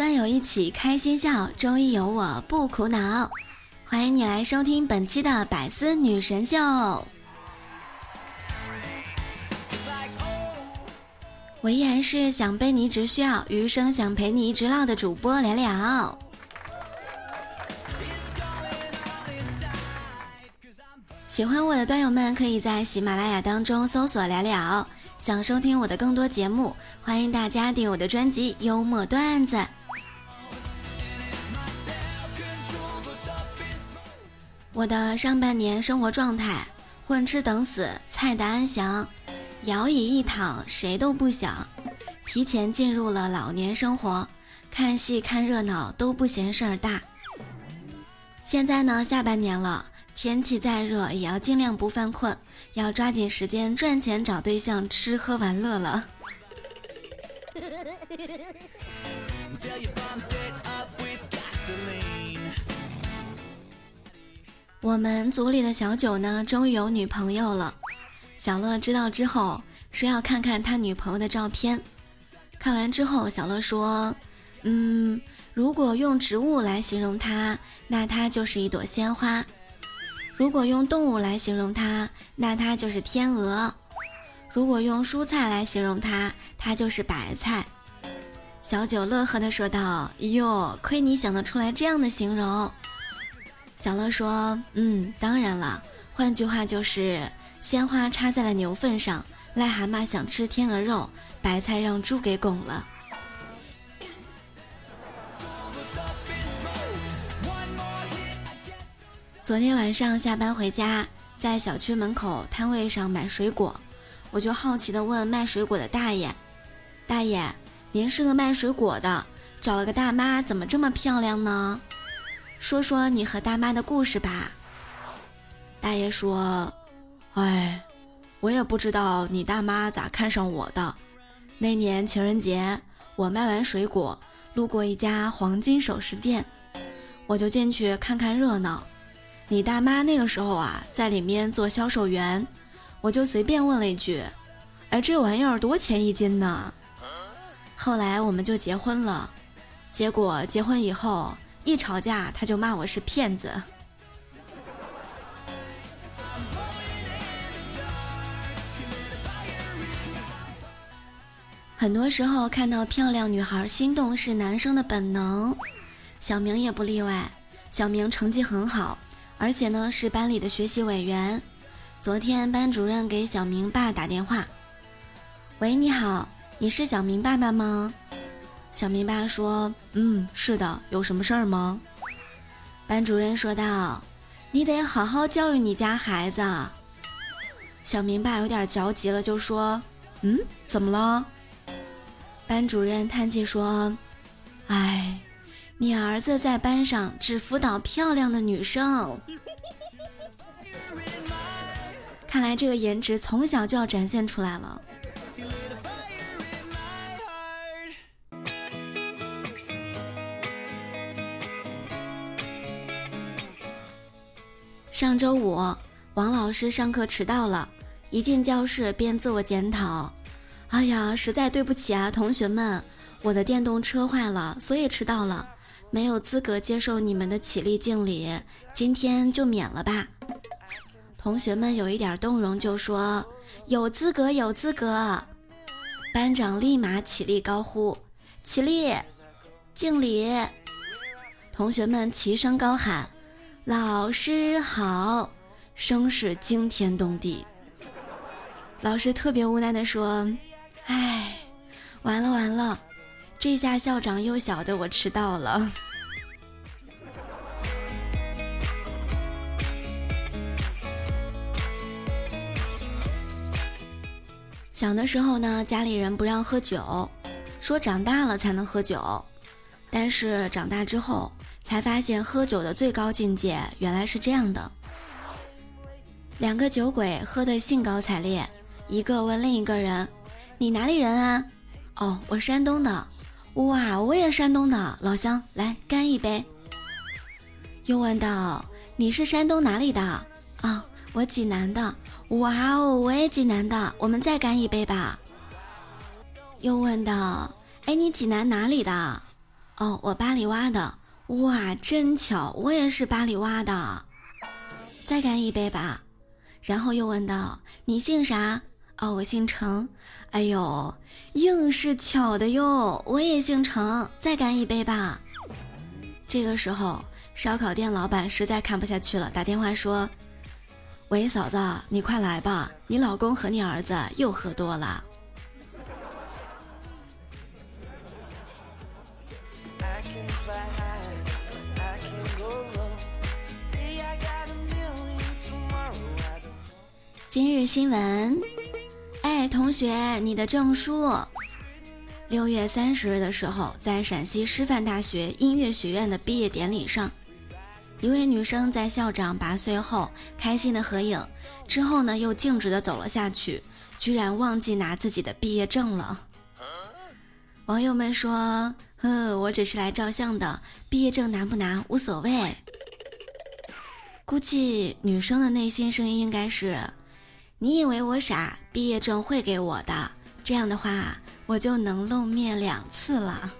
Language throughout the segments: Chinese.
段友一起开心笑，周一有我不苦恼。欢迎你来收听本期的百思女神秀。我依然是想被你一直需要，余生想陪你一直唠的主播聊聊。喜欢我的段友们，可以在喜马拉雅当中搜索聊聊。想收听我的更多节目，欢迎大家订我的专辑《幽默段子》。我的上半年生活状态：混吃等死，菜的安详；摇椅一躺，谁都不想。提前进入了老年生活，看戏看热闹都不嫌事儿大。现在呢，下半年了。天气再热，也要尽量不犯困，要抓紧时间赚钱、找对象、吃喝玩乐了。我们组里的小九呢，终于有女朋友了。小乐知道之后，说要看看他女朋友的照片。看完之后，小乐说：“嗯，如果用植物来形容她，那她就是一朵鲜花。”如果用动物来形容它，那它就是天鹅；如果用蔬菜来形容它，它就是白菜。小九乐呵地说道：“哟，亏你想得出来这样的形容。”小乐说：“嗯，当然了，换句话就是鲜花插在了牛粪上，癞蛤蟆想吃天鹅肉，白菜让猪给拱了。”昨天晚上下班回家，在小区门口摊位上买水果，我就好奇地问卖水果的大爷：“大爷，您是个卖水果的，找了个大妈，怎么这么漂亮呢？说说你和大妈的故事吧。”大爷说：“哎，我也不知道你大妈咋看上我的。那年情人节，我卖完水果，路过一家黄金首饰店，我就进去看看热闹。”你大妈那个时候啊，在里面做销售员，我就随便问了一句：“哎，这玩意儿多钱一斤呢？”后来我们就结婚了，结果结婚以后一吵架，他就骂我是骗子。很多时候看到漂亮女孩心动是男生的本能，小明也不例外。小明成绩很好。而且呢，是班里的学习委员。昨天班主任给小明爸打电话：“喂，你好，你是小明爸爸吗？”小明爸说：“嗯，是的，有什么事儿吗？”班主任说道：“你得好好教育你家孩子。”小明爸有点着急了，就说：“嗯，怎么了？”班主任叹气说：“哎。”你儿子在班上只辅导漂亮的女生，看来这个颜值从小就要展现出来了。上周五，王老师上课迟到了，一进教室便自我检讨：“哎呀，实在对不起啊，同学们，我的电动车坏了，所以迟到了。”没有资格接受你们的起立敬礼，今天就免了吧。同学们有一点动容，就说有资格，有资格。班长立马起立高呼：“起立，敬礼！”同学们齐声高喊：“老师好！”声势惊天动地。老师特别无奈地说：“哎，完了完了。”这下校长又晓得我迟到了。小的时候呢，家里人不让喝酒，说长大了才能喝酒。但是长大之后才发现，喝酒的最高境界原来是这样的：两个酒鬼喝得兴高采烈，一个问另一个人：“你哪里人啊？”“哦，我山东的。”“哇，我也山东的，老乡，来干一杯。”又问道：“你是山东哪里的？”“啊，我济南的。”“哇哦，我也济南的，我们再干一杯吧。”又问道：“哎，你济南哪里的？”哦，我八里洼的，哇，真巧，我也是八里洼的，再干一杯吧。然后又问道：“你姓啥？”哦，我姓程。哎呦，硬是巧的哟，我也姓程，再干一杯吧。这个时候，烧烤店老板实在看不下去了，打电话说：“喂，嫂子，你快来吧，你老公和你儿子又喝多了。”今日新闻，哎，同学，你的证书。六月三十日的时候，在陕西师范大学音乐学院的毕业典礼上，一位女生在校长拔穗后开心的合影，之后呢又径直的走了下去，居然忘记拿自己的毕业证了。网友们说：“呵，我只是来照相的，毕业证拿不拿无所谓。”估计女生的内心声音应该是。你以为我傻？毕业证会给我的，这样的话我就能露面两次了。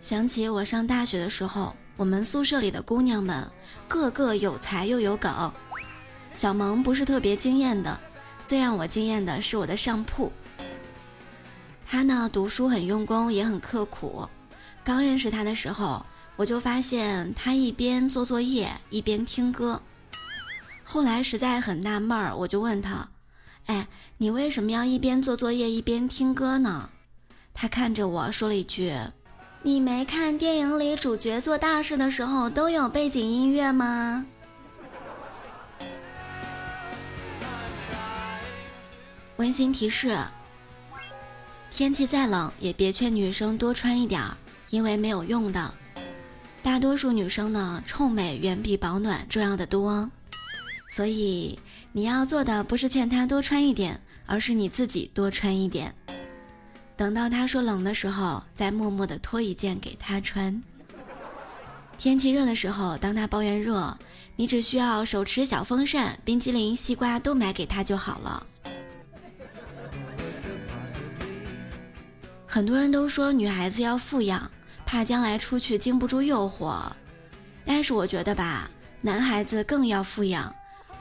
想起我上大学的时候，我们宿舍里的姑娘们个个有才又有梗，小萌不是特别惊艳的，最让我惊艳的是我的上铺。他呢，读书很用功，也很刻苦。刚认识他的时候，我就发现他一边做作业一边听歌。后来实在很纳闷儿，我就问他：“哎，你为什么要一边做作业一边听歌呢？”他看着我说了一句：“你没看电影里主角做大事的时候都有背景音乐吗？”温馨提示。天气再冷，也别劝女生多穿一点儿，因为没有用的。大多数女生呢，臭美远比保暖重要的多。所以你要做的不是劝她多穿一点，而是你自己多穿一点。等到她说冷的时候，再默默的脱一件给她穿。天气热的时候，当她抱怨热，你只需要手持小风扇、冰激凌、西瓜都买给她就好了。很多人都说女孩子要富养，怕将来出去经不住诱惑。但是我觉得吧，男孩子更要富养，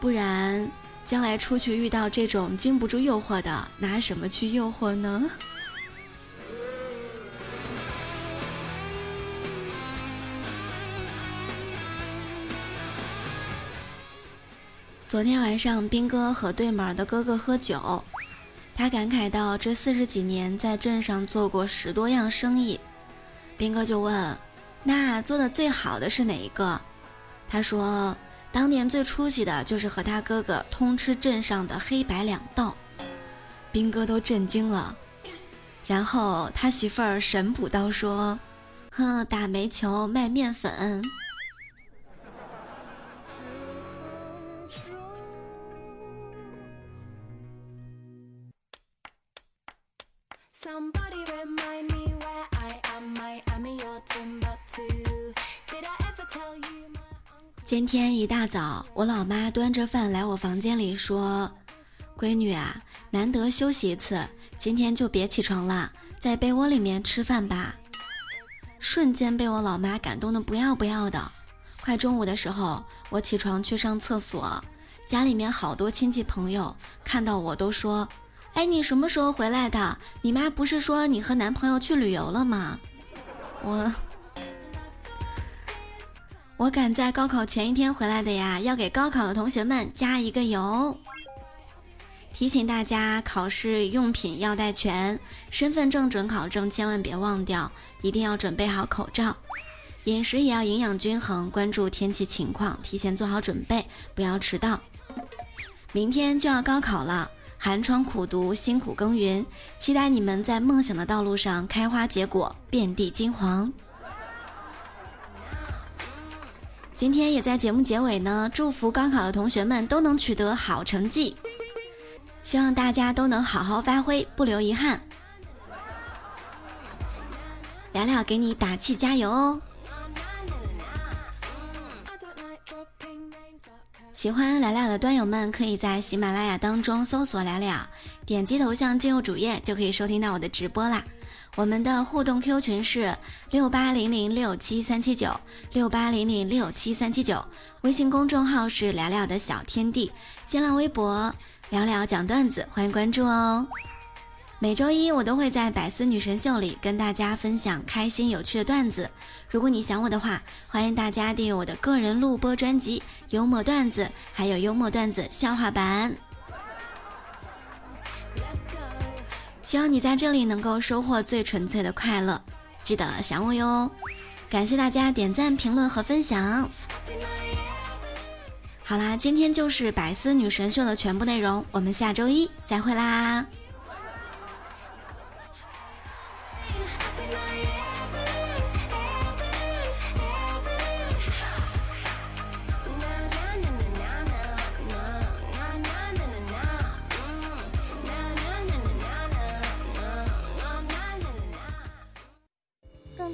不然将来出去遇到这种经不住诱惑的，拿什么去诱惑呢？昨天晚上，兵哥和对门的哥哥喝酒。他感慨道：“这四十几年在镇上做过十多样生意。”兵哥就问：“那做的最好的是哪一个？”他说：“当年最出息的就是和他哥哥通吃镇上的黑白两道。”兵哥都震惊了。然后他媳妇儿神补刀说：“哼，打煤球卖面粉。”今天一大早，我老妈端着饭来我房间里说：“闺女啊，难得休息一次，今天就别起床了，在被窝里面吃饭吧。”瞬间被我老妈感动的不要不要的。快中午的时候，我起床去上厕所，家里面好多亲戚朋友看到我都说。哎，你什么时候回来的？你妈不是说你和男朋友去旅游了吗？我我赶在高考前一天回来的呀，要给高考的同学们加一个油。提醒大家，考试用品要带全，身份证、准考证千万别忘掉，一定要准备好口罩。饮食也要营养均衡，关注天气情况，提前做好准备，不要迟到。明天就要高考了，寒窗苦读，辛苦耕耘，期待你们在梦想的道路上开花结果，遍地金黄。今天也在节目结尾呢，祝福高考的同学们都能取得好成绩，希望大家都能好好发挥，不留遗憾。聊聊给你打气加油哦！喜欢聊聊的端友们，可以在喜马拉雅当中搜索“聊聊”，点击头像进入主页，就可以收听到我的直播啦。我们的互动 Q 群是六八零零六七三七九六八零零六七三七九，微信公众号是“聊聊的小天地”，新浪微博“聊聊讲段子”，欢迎关注哦。每周一我都会在百思女神秀里跟大家分享开心有趣的段子。如果你想我的话，欢迎大家订阅我的个人录播专辑《幽默段子》，还有幽默段子笑话版。希望你在这里能够收获最纯粹的快乐。记得想我哟！感谢大家点赞、评论和分享。好啦，今天就是百思女神秀的全部内容，我们下周一再会啦！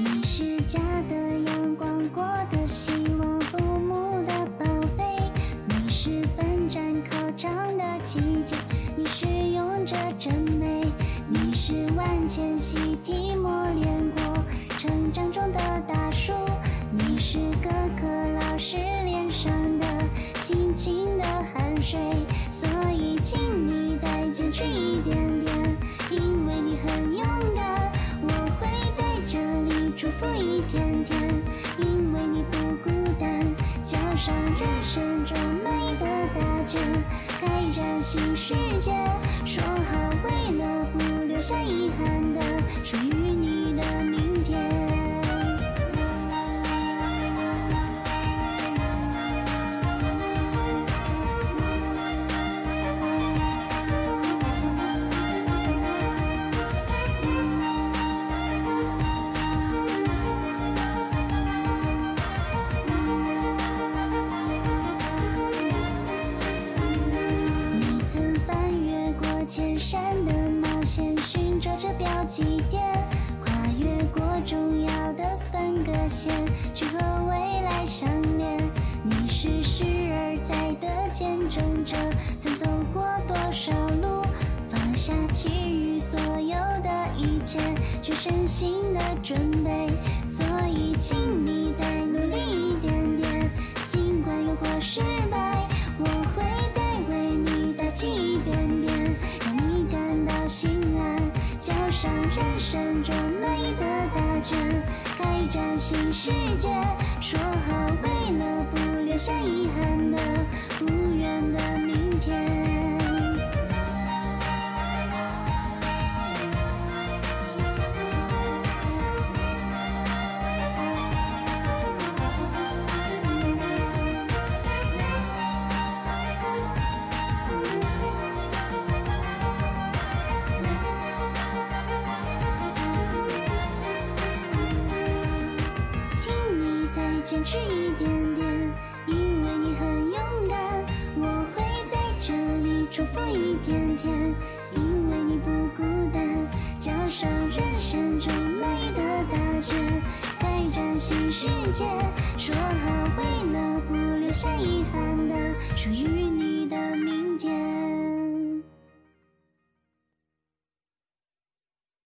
你是家的阳光，过的希望，父母的宝贝。你是奋战考场的奇迹，你是勇者真美。你是万千习题磨练过，成长中的大树。你是各个老师脸上的辛勤的汗水，坚持一点点，因为你很勇敢。我会在这里祝福一天天，因为你不孤单。交上人生中美的答卷，开展新世界。说好为了不留下遗憾的，属于你的明天。